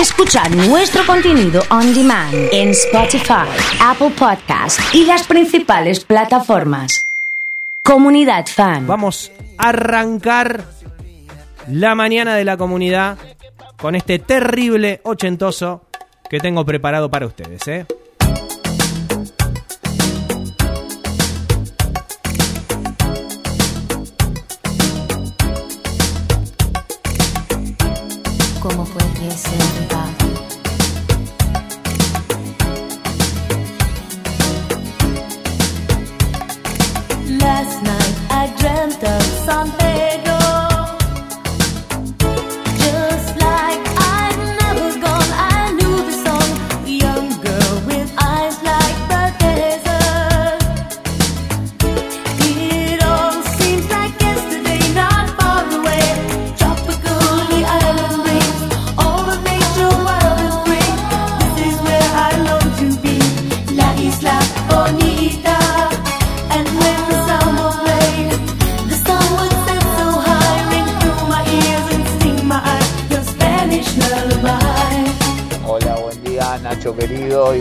Escucha nuestro contenido on demand en Spotify, Apple Podcast y las principales plataformas. Comunidad Fan. Vamos a arrancar la mañana de la comunidad con este terrible ochentoso que tengo preparado para ustedes, ¿eh? Fue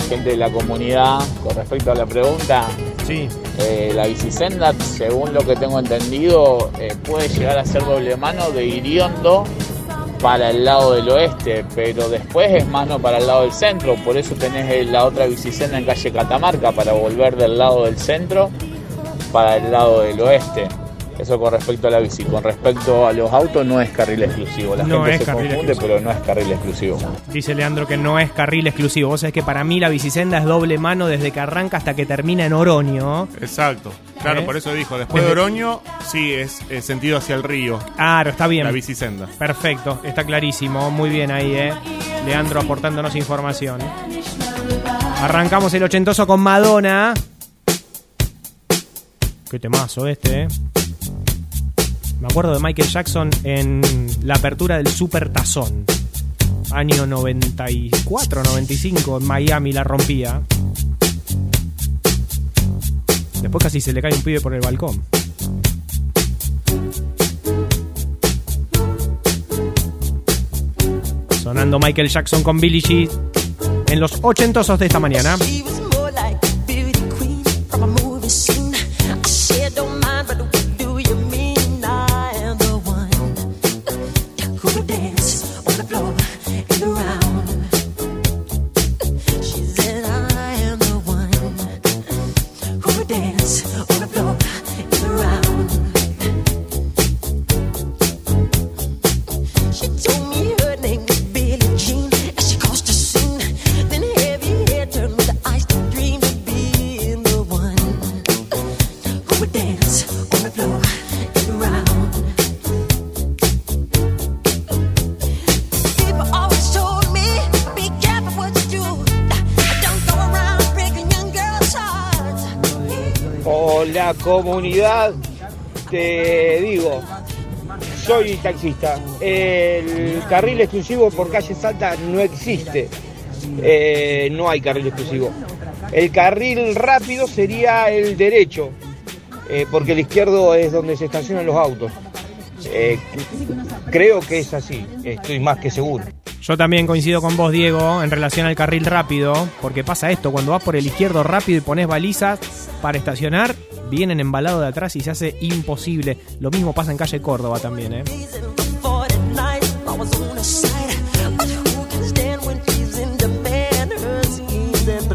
gente de la comunidad. Con respecto a la pregunta, Sí. eh, la bicisenda, según lo que tengo entendido, eh, puede llegar a ser doble mano de Iriondo para el lado del oeste, pero después es mano para el lado del centro. Por eso tenés eh, la otra bicisenda en calle Catamarca para volver del lado del centro para el lado del oeste. Eso con respecto a la bici. Con respecto a los autos, no es carril exclusivo. La No gente es se carril confunde, exclusivo. pero no es carril exclusivo. Dice Leandro que no es carril exclusivo. Vos sabés que para mí la bicisenda es doble mano desde que arranca hasta que termina en Oroño. Exacto. Claro, ¿Eh? por eso dijo, después de Oroño, sí, es, es sentido hacia el río, Claro, está bien. la bicisenda. Perfecto, está clarísimo. Muy bien ahí, ¿eh? Leandro aportándonos información. Arrancamos el ochentoso con Madonna. Qué temazo este, ¿eh? Me acuerdo de Michael Jackson en la apertura del Super Tazón. Año 94, 95, en Miami la rompía. Después casi se le cae un pibe por el balcón. Sonando Michael Jackson con Billie Jean en los ochentosos de esta mañana. Comunidad, te digo, soy taxista. El carril exclusivo por calle Salta no existe. Eh, no hay carril exclusivo. El carril rápido sería el derecho, eh, porque el izquierdo es donde se estacionan los autos. Eh, creo que es así, estoy más que seguro. Yo también coincido con vos, Diego, en relación al carril rápido, porque pasa esto, cuando vas por el izquierdo rápido y pones balizas para estacionar, vienen embalados de atrás y se hace imposible. Lo mismo pasa en calle Córdoba también, ¿eh?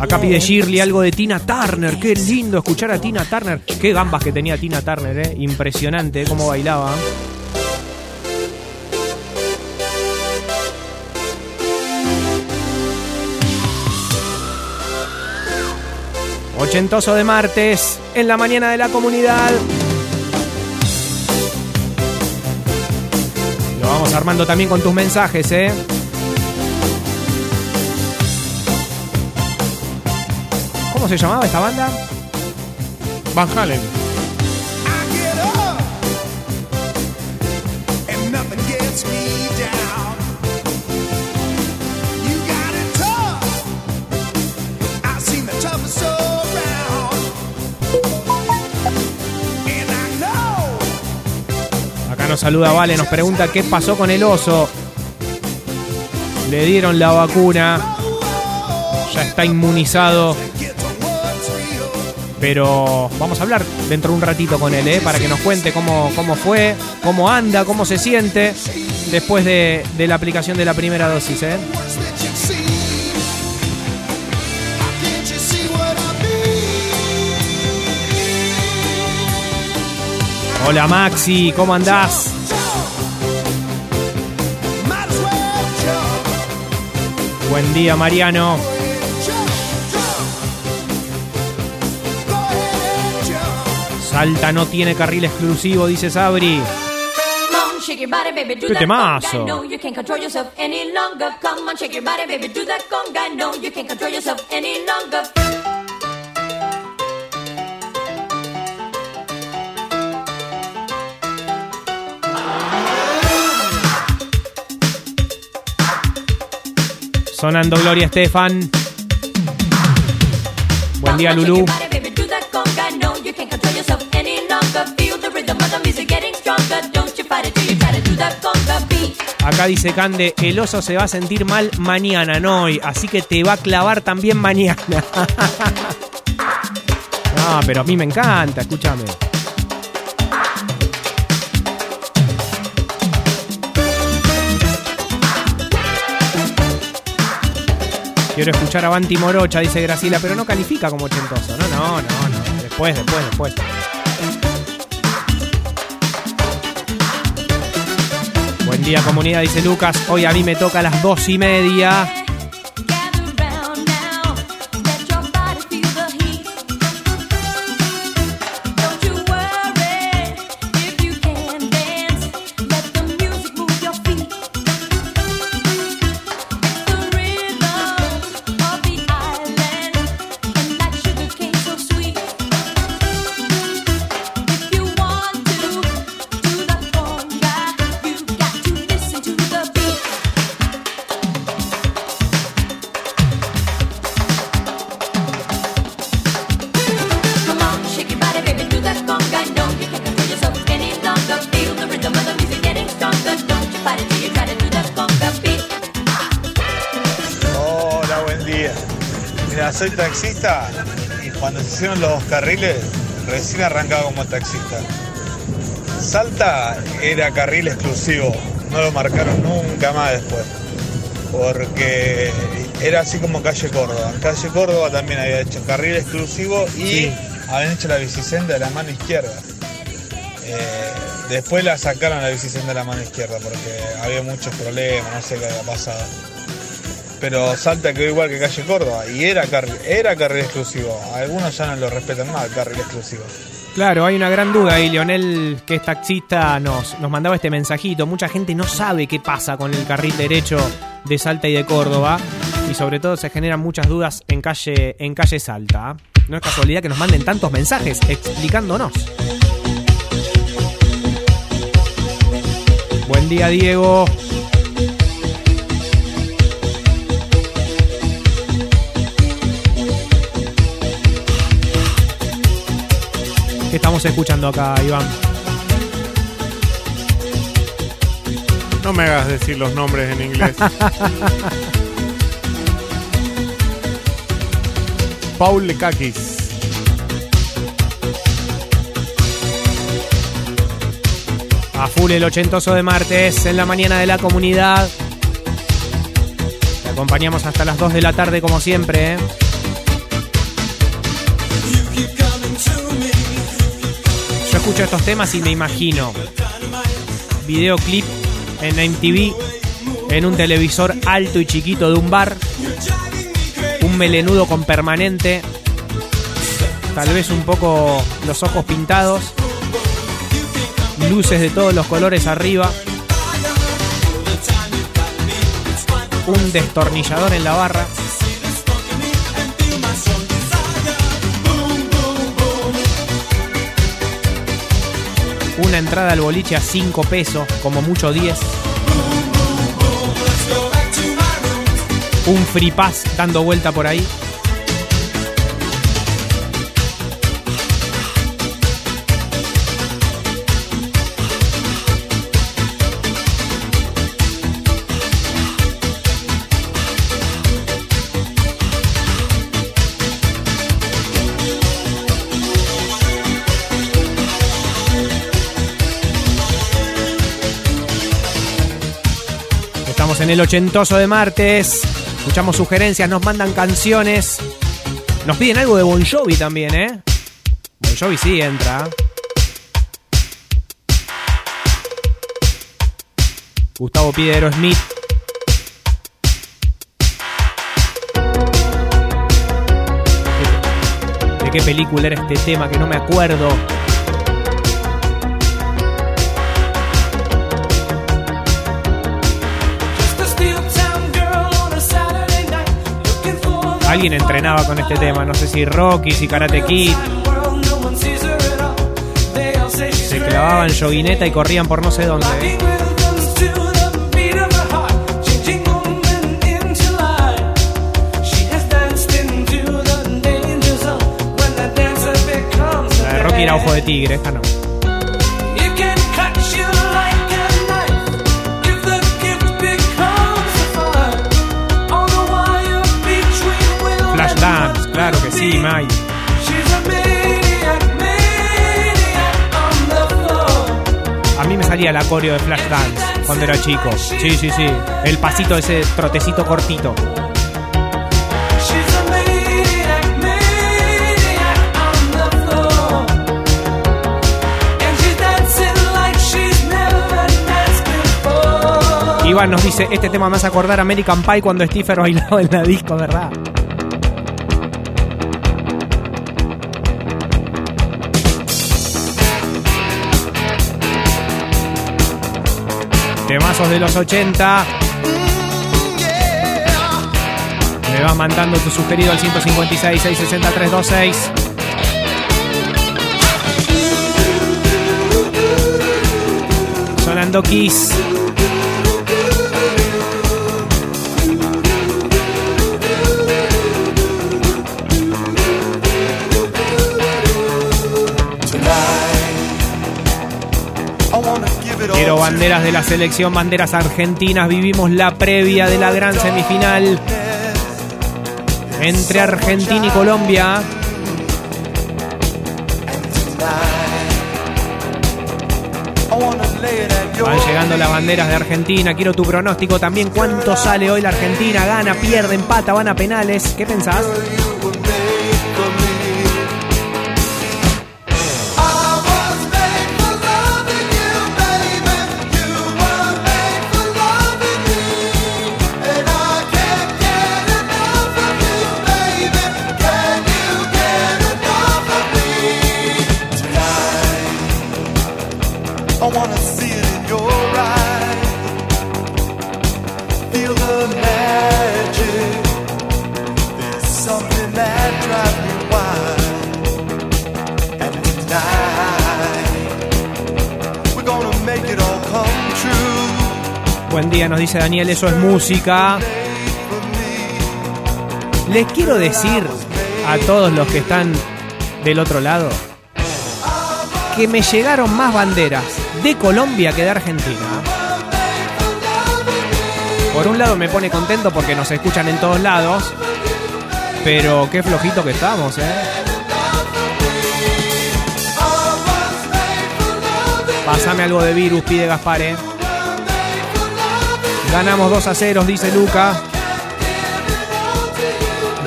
Acá pide. Shirley algo de Tina Turner. Qué lindo escuchar a Tina Turner. Qué gambas que tenía Tina Turner, ¿eh? Impresionante cómo bailaba. Ochentoso de martes, en la mañana de la comunidad. Lo vamos armando también con tus mensajes, ¿eh? ¿Cómo se llamaba esta banda? Van Halen. Saluda Vale, nos pregunta qué pasó con el oso. Le dieron la vacuna. Ya está inmunizado. Pero vamos a hablar dentro de un ratito con él, ¿eh? para que nos cuente cómo, cómo fue, cómo anda, cómo se siente después de, de la aplicación de la primera dosis. ¿eh? Hola Maxi, ¿cómo andás? Buen día Mariano. Salta no tiene carril exclusivo, dice Sabri. Come on, shake your body, baby, do Qué temazo. Try to do that conga beat. Acá dice Cande, el oso se va a sentir mal mañana, no hoy, así que te va a clavar también mañana. No, pero a mí me encanta, escúchame. Quiero escuchar a Banti Morocha, dice Graciela, pero no califica como ochentoso. No, no, no, no. Después, después, después. Buen día comunidad, dice Lucas. Hoy a mí me toca a las dos y media. Hicieron los carriles, recién arrancaba como taxista. Salta era carril exclusivo, no lo marcaron nunca más después. Porque era así como calle Córdoba. Calle Córdoba también había hecho carril exclusivo y Sí. habían hecho la bicisenda de la mano izquierda. Eh, después la sacaron la bicisenda de la mano izquierda porque había muchos problemas, no sé qué había pasado pero Salta quedó igual que Calle Córdoba y era carril, era carril exclusivo. Algunos ya no lo respetan más, carril exclusivo. Claro, hay una gran duda y Leonel, que es taxista, nos, nos mandaba este mensajito. Mucha gente no sabe qué pasa con el carril derecho de Salta y de Córdoba y sobre todo se generan muchas dudas en calle, en calle Salta. No es casualidad que nos manden tantos mensajes explicándonos. Buen día, Diego. ¿Qué estamos escuchando acá, Iván? No me hagas decir los nombres en inglés. Paul Lekakis. A full el ochentoso de martes en la mañana de la comunidad. Te acompañamos hasta las 2 de la tarde como siempre. ¿eh? Escucho estos temas y me imagino videoclip en MTV en un televisor alto y chiquito de un bar, un melenudo con permanente, tal vez un poco los ojos pintados, luces de todos los colores arriba, un destornillador en la barra. Una entrada al boliche a 5 pesos, como mucho 10. Un free pass dando vuelta por ahí. En el ochentoso de martes. Escuchamos sugerencias, nos mandan canciones. Nos piden algo de Bon Jovi también, ¿eh? Bon Jovi sí entra. Gustavo pide Aerosmith. ¿De qué película era este tema que no me acuerdo? Alguien entrenaba con este tema, no sé si Rocky, si Karate Kid. Se clavaban yoguineta y corrían por no sé dónde. ¿eh? Rocky era ojo de tigre, esta no. Sí, Mai. A mí me salía la coreo de Flashdance cuando era chico. Sí, sí, sí. El pasito, ese trotecito cortito. Iván nos dice, este tema me hace acordar American Pie cuando Stephen bailaba en la disco, ¿verdad? Temazos de los 80. Me va mandando tu sugerido al 156 660 326. Sonando Kiss. Quiero banderas de la selección, banderas argentinas. Vivimos la previa de la gran semifinal entre Argentina y Colombia. Van llegando las banderas de Argentina. Quiero tu pronóstico también. ¿Cuánto sale hoy la Argentina? ¿Gana, pierde, empata, van a penales? ¿Qué pensás? Daniel, eso es música. Les quiero decir a todos los que están del otro lado que me llegaron más banderas de Colombia que de Argentina. Por un lado me pone contento porque nos escuchan en todos lados, pero qué flojito que estamos, ¿eh? Pásame algo de virus, pide Gaspare. Ganamos 2 a 0, dice Luca.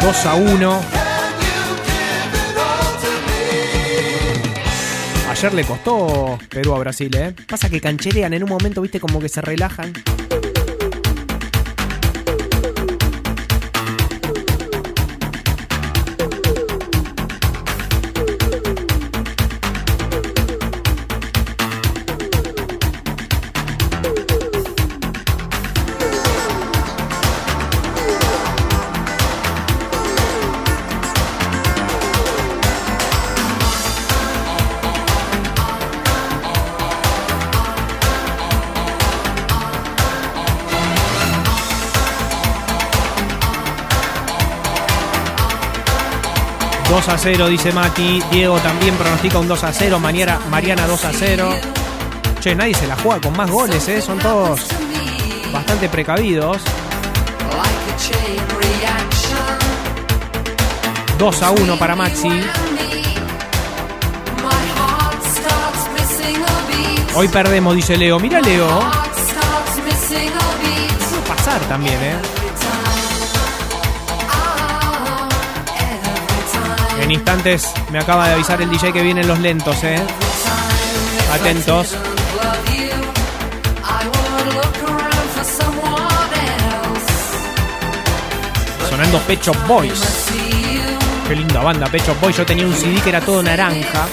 2 a 1. Ayer le costó Perú a Brasil, ¿eh? Pasa que cancherean en un momento, viste, como que se relajan. ...2 a 0, dice Mati. Diego también pronostica un 2 a 0. Mañana, Mariana 2 a 0. Che, nadie se la juega con más goles, ¿eh? Son todos bastante precavidos. 2 a 1 para Maxi. Hoy perdemos, dice Leo. Mira, Leo. ¿Qué pasa? dar también, ¿eh? Instantes me acaba de avisar el DJ que vienen los lentos, ¿eh? Atentos. Sonando Pecho Boys. Qué linda banda, Pecho Boys. Yo tenía un CD que era todo naranja.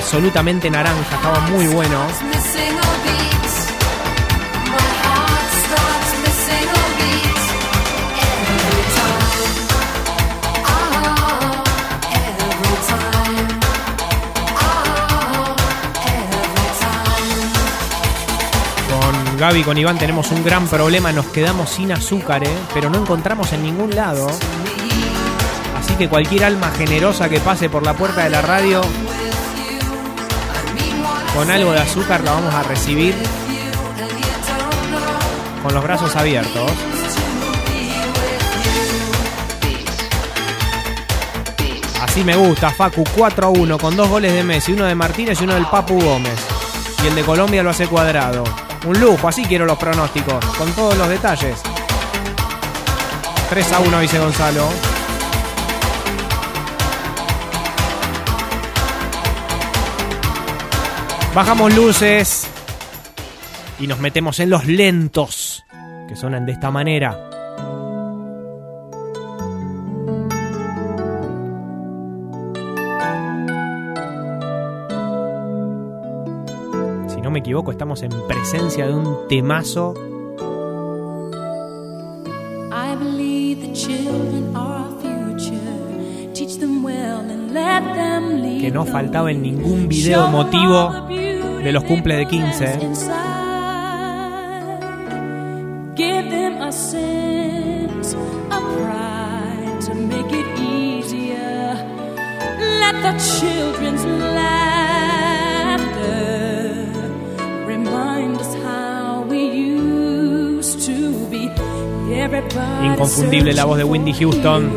Absolutamente naranja, estaba muy bueno. Gaby, con Iván tenemos un gran problema, nos quedamos sin azúcar, ¿eh? pero no encontramos en ningún lado. Así que cualquier alma generosa que pase por la puerta de la radio con algo de azúcar la vamos a recibir con los brazos abiertos. Así me gusta, Facu 4 a 1 con dos goles de Messi, uno de Martínez y uno del Papu Gómez. Y el de Colombia lo hace cuadrado. Un lujo, así quiero los pronósticos, con todos los detalles. 3 a 1 dice Gonzalo. Bajamos luces y nos metemos en los lentos, que suenan de esta manera. Equivoco, estamos en presencia de un temazo I believe the children are our future. Teach them well and let them lead que no faltaba en ningún video emotivo de los cumples de 15. that's inside. Give them a sense of pride to make it easier. Let the children's laughter Inconfundible la voz de Whitney Houston.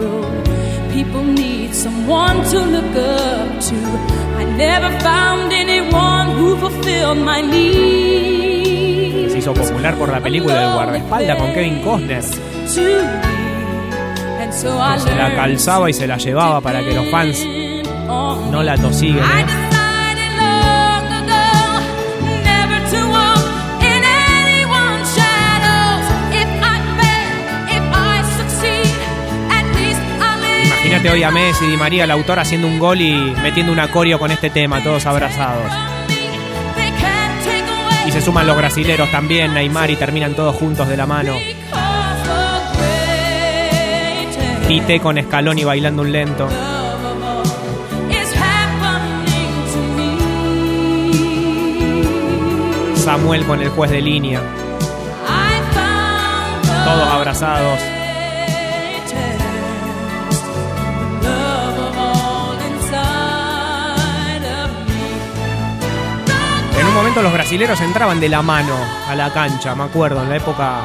People need someone to look up to. I never found anyone who fulfilled my needs. Se hizo popular por la película del guardaespaldas con Kevin Costner. Se la calzaba y se la llevaba para que los fans no la ¿eh? Imagínate hoy a Messi, Di María, el autor, haciendo un gol y metiendo un acorio con este tema, todos abrazados. Y se suman los brasileros también, Neymar, y terminan todos juntos de la mano. Tite con Scaloni bailando un lento. Samuel con el juez de línea. Todos abrazados. Un momento los brasileros entraban de la mano a la cancha, me acuerdo, en la época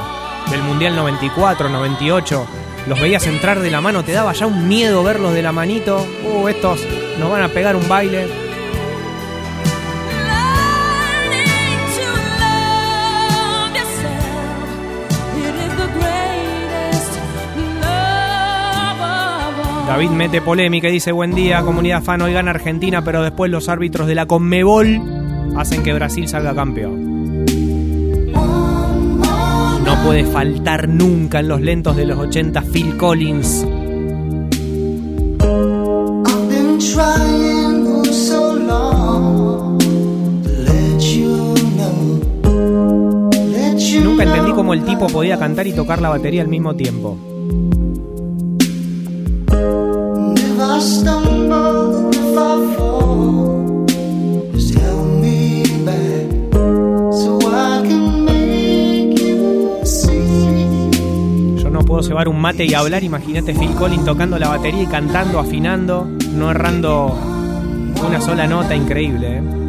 del Mundial 94, 98. Los veías entrar de la mano, te daba ya un miedo verlos de la manito. Uh, estos nos van a pegar un baile. David mete polémica y dice, buen día, comunidad fan, hoy gana Argentina, pero después los árbitros de la Conmebol hacen que Brasil salga campeón. No puede faltar nunca en los lentos de los 80 Phil Collins. Nunca entendí cómo el tipo podía cantar y tocar la batería al mismo tiempo. If I stumble, if I fall, puedo cebar un mate y hablar, imagínate Phil Collins tocando la batería y cantando, afinando, no errando una sola nota, increíble. ¿eh?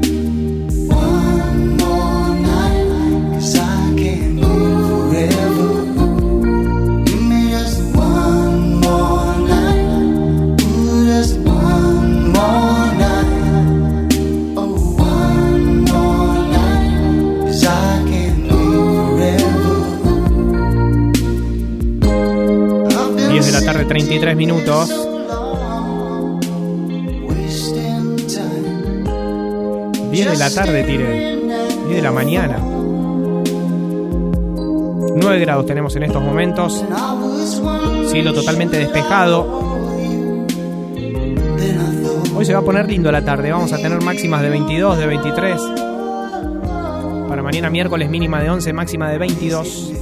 33 minutos. wasting time. 10 de la tarde, tire. 10 de la mañana. 9 grados tenemos en estos momentos. Cielo totalmente despejado. Hoy se va a poner lindo la tarde. Vamos a tener máximas de 22, de 23. Para mañana miércoles mínima de 11, máxima de 22.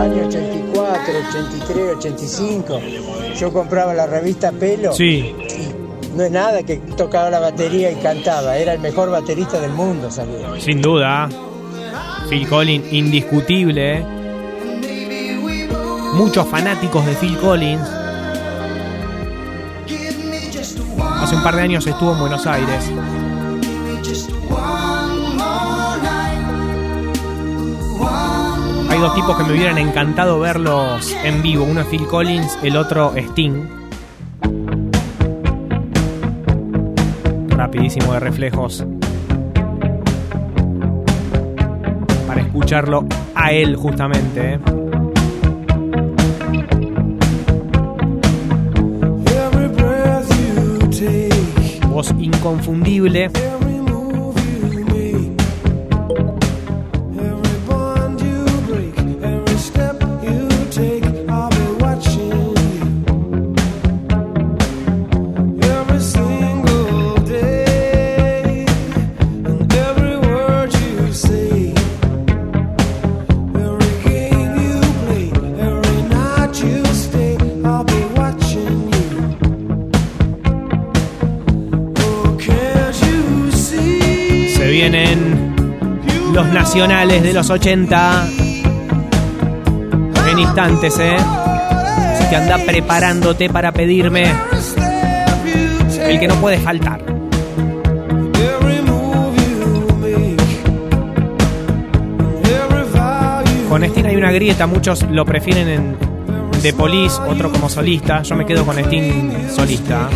Año 84, 83, 85. Yo compraba la revista Pelo. Sí. Y no es nada que tocaba la batería y cantaba. Era el mejor baterista del mundo, sabía. Sin duda. Phil Collins, indiscutible. Muchos fanáticos de Phil Collins. Hace un par de años estuvo en Buenos Aires. Hay dos tipos que me hubieran encantado verlos en vivo. Uno es Phil Collins, el otro Sting. Rapidísimo de reflejos. Para escucharlo a él justamente. ¿eh? Voz inconfundible. Nacionales de los 80. En instantes, ¿eh? Así que anda preparándote para pedirme el que no puede faltar. Con Sting hay una grieta, muchos lo prefieren en The Police, otro como solista. Yo me quedo con Sting solista.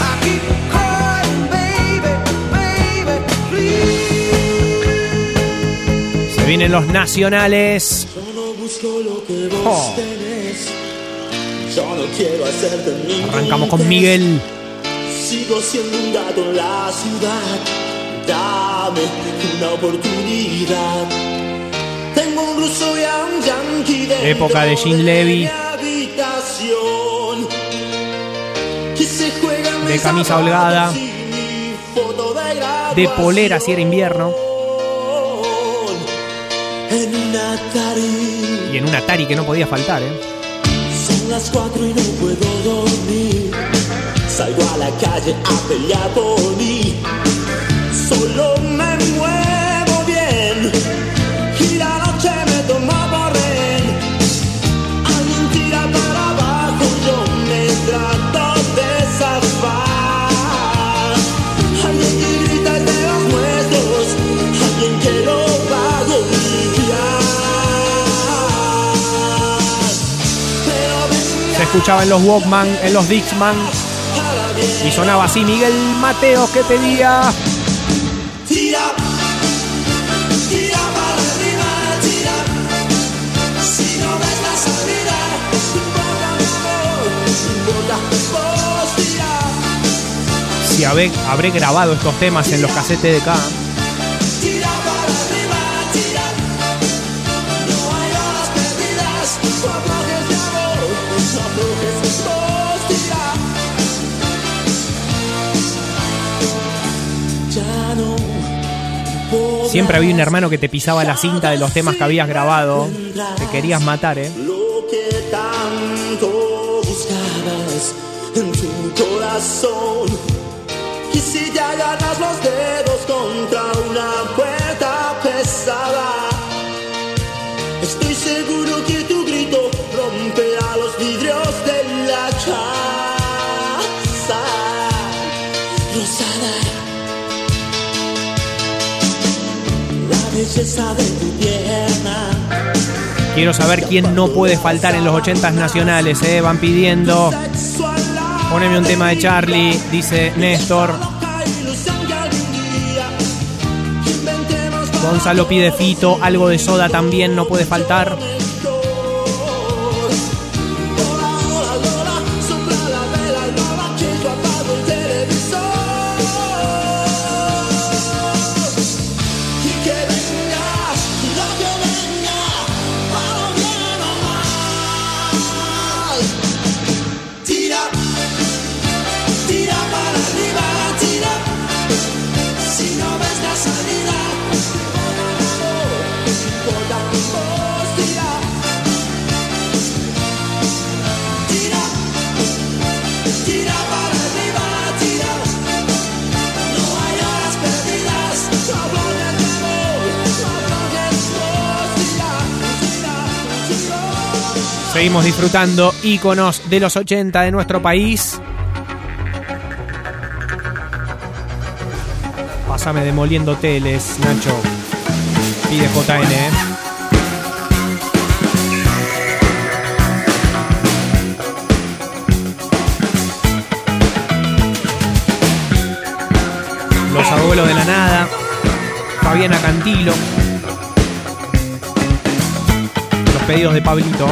I keep crying, baby, baby, please. Se vienen los nacionales. Oh. Arrancamos con Miguel. Sigo siendo un gato en la ciudad. Dame una oportunidad. Tengo un ruso y a un yankee dentro Época de Jean Levy. De mis camisa holgada. de De polera si era invierno. En un Atari. Y en un Atari que no podía faltar, ¿eh? Son las cuatro y no puedo calle a pelear por mí. Solo me muevo bien y la noche me toma por rehén. Alguien tira para abajo, yo me trato de zafar. Alguien que grita es de los nuestros, alguien que lo va a golpear. Se escuchaba en los Walkman, en los Dixman y sonaba así Miguel Mateo que pedía. Tira, tira para arriba, tira. Si no ves la salida, importa mi amor, importa vos, tira. Si habré, habré grabado estos temas en los casetes de acá. Siempre había un hermano que te pisaba la cinta de los temas que habías grabado. Te querías matar, ¿eh? Lo que tanto buscabas en tu corazón. Y si te agarras los dedos contra una puerta pesada, Quiero saber quién no puede faltar en los 80 nacionales, ¿eh? Van pidiendo. Poneme un tema de Charlie, dice Néstor. Gonzalo pide Fito, algo de soda también no puede faltar. Disfrutando íconos de los 80 de nuestro país. Pásame demoliendo teles, Nacho. Pide JN, ¿eh? Los abuelos de la nada. Fabiana Cantilo. Los pedidos de Pablito.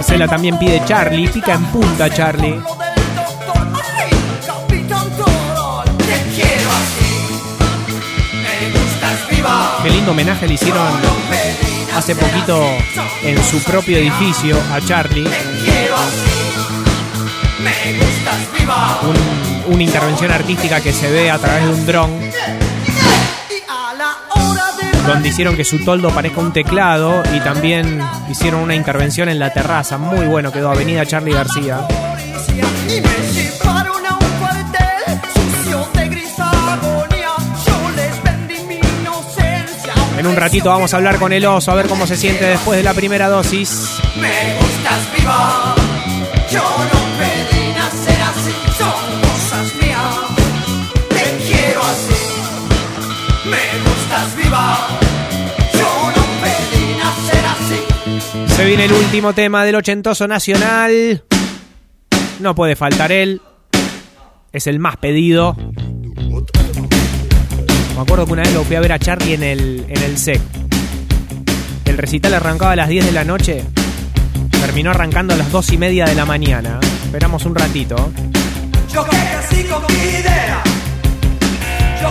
Marcela también pide Charlie. Pica en punta, Charlie. Qué lindo homenaje le hicieron hace poquito en su propio edificio a Charlie. Una intervención artística que se ve a través de un dron donde hicieron que su toldo parezca un teclado y también hicieron una intervención en la terraza. Muy bueno quedó Avenida Charlie García. En un ratito vamos a hablar con el oso a ver cómo se siente después de la primera dosis. Me gustas viva. Se viene el último tema del ochentoso nacional. No puede faltar él. Es el más pedido. Me acuerdo que una vez lo fui a ver a Charlie en el, en el SEC. El recital arrancaba a las 10 de la noche. Terminó arrancando a las 2 y media de la mañana. Esperamos un ratito. Yo nací con mi idea. Yo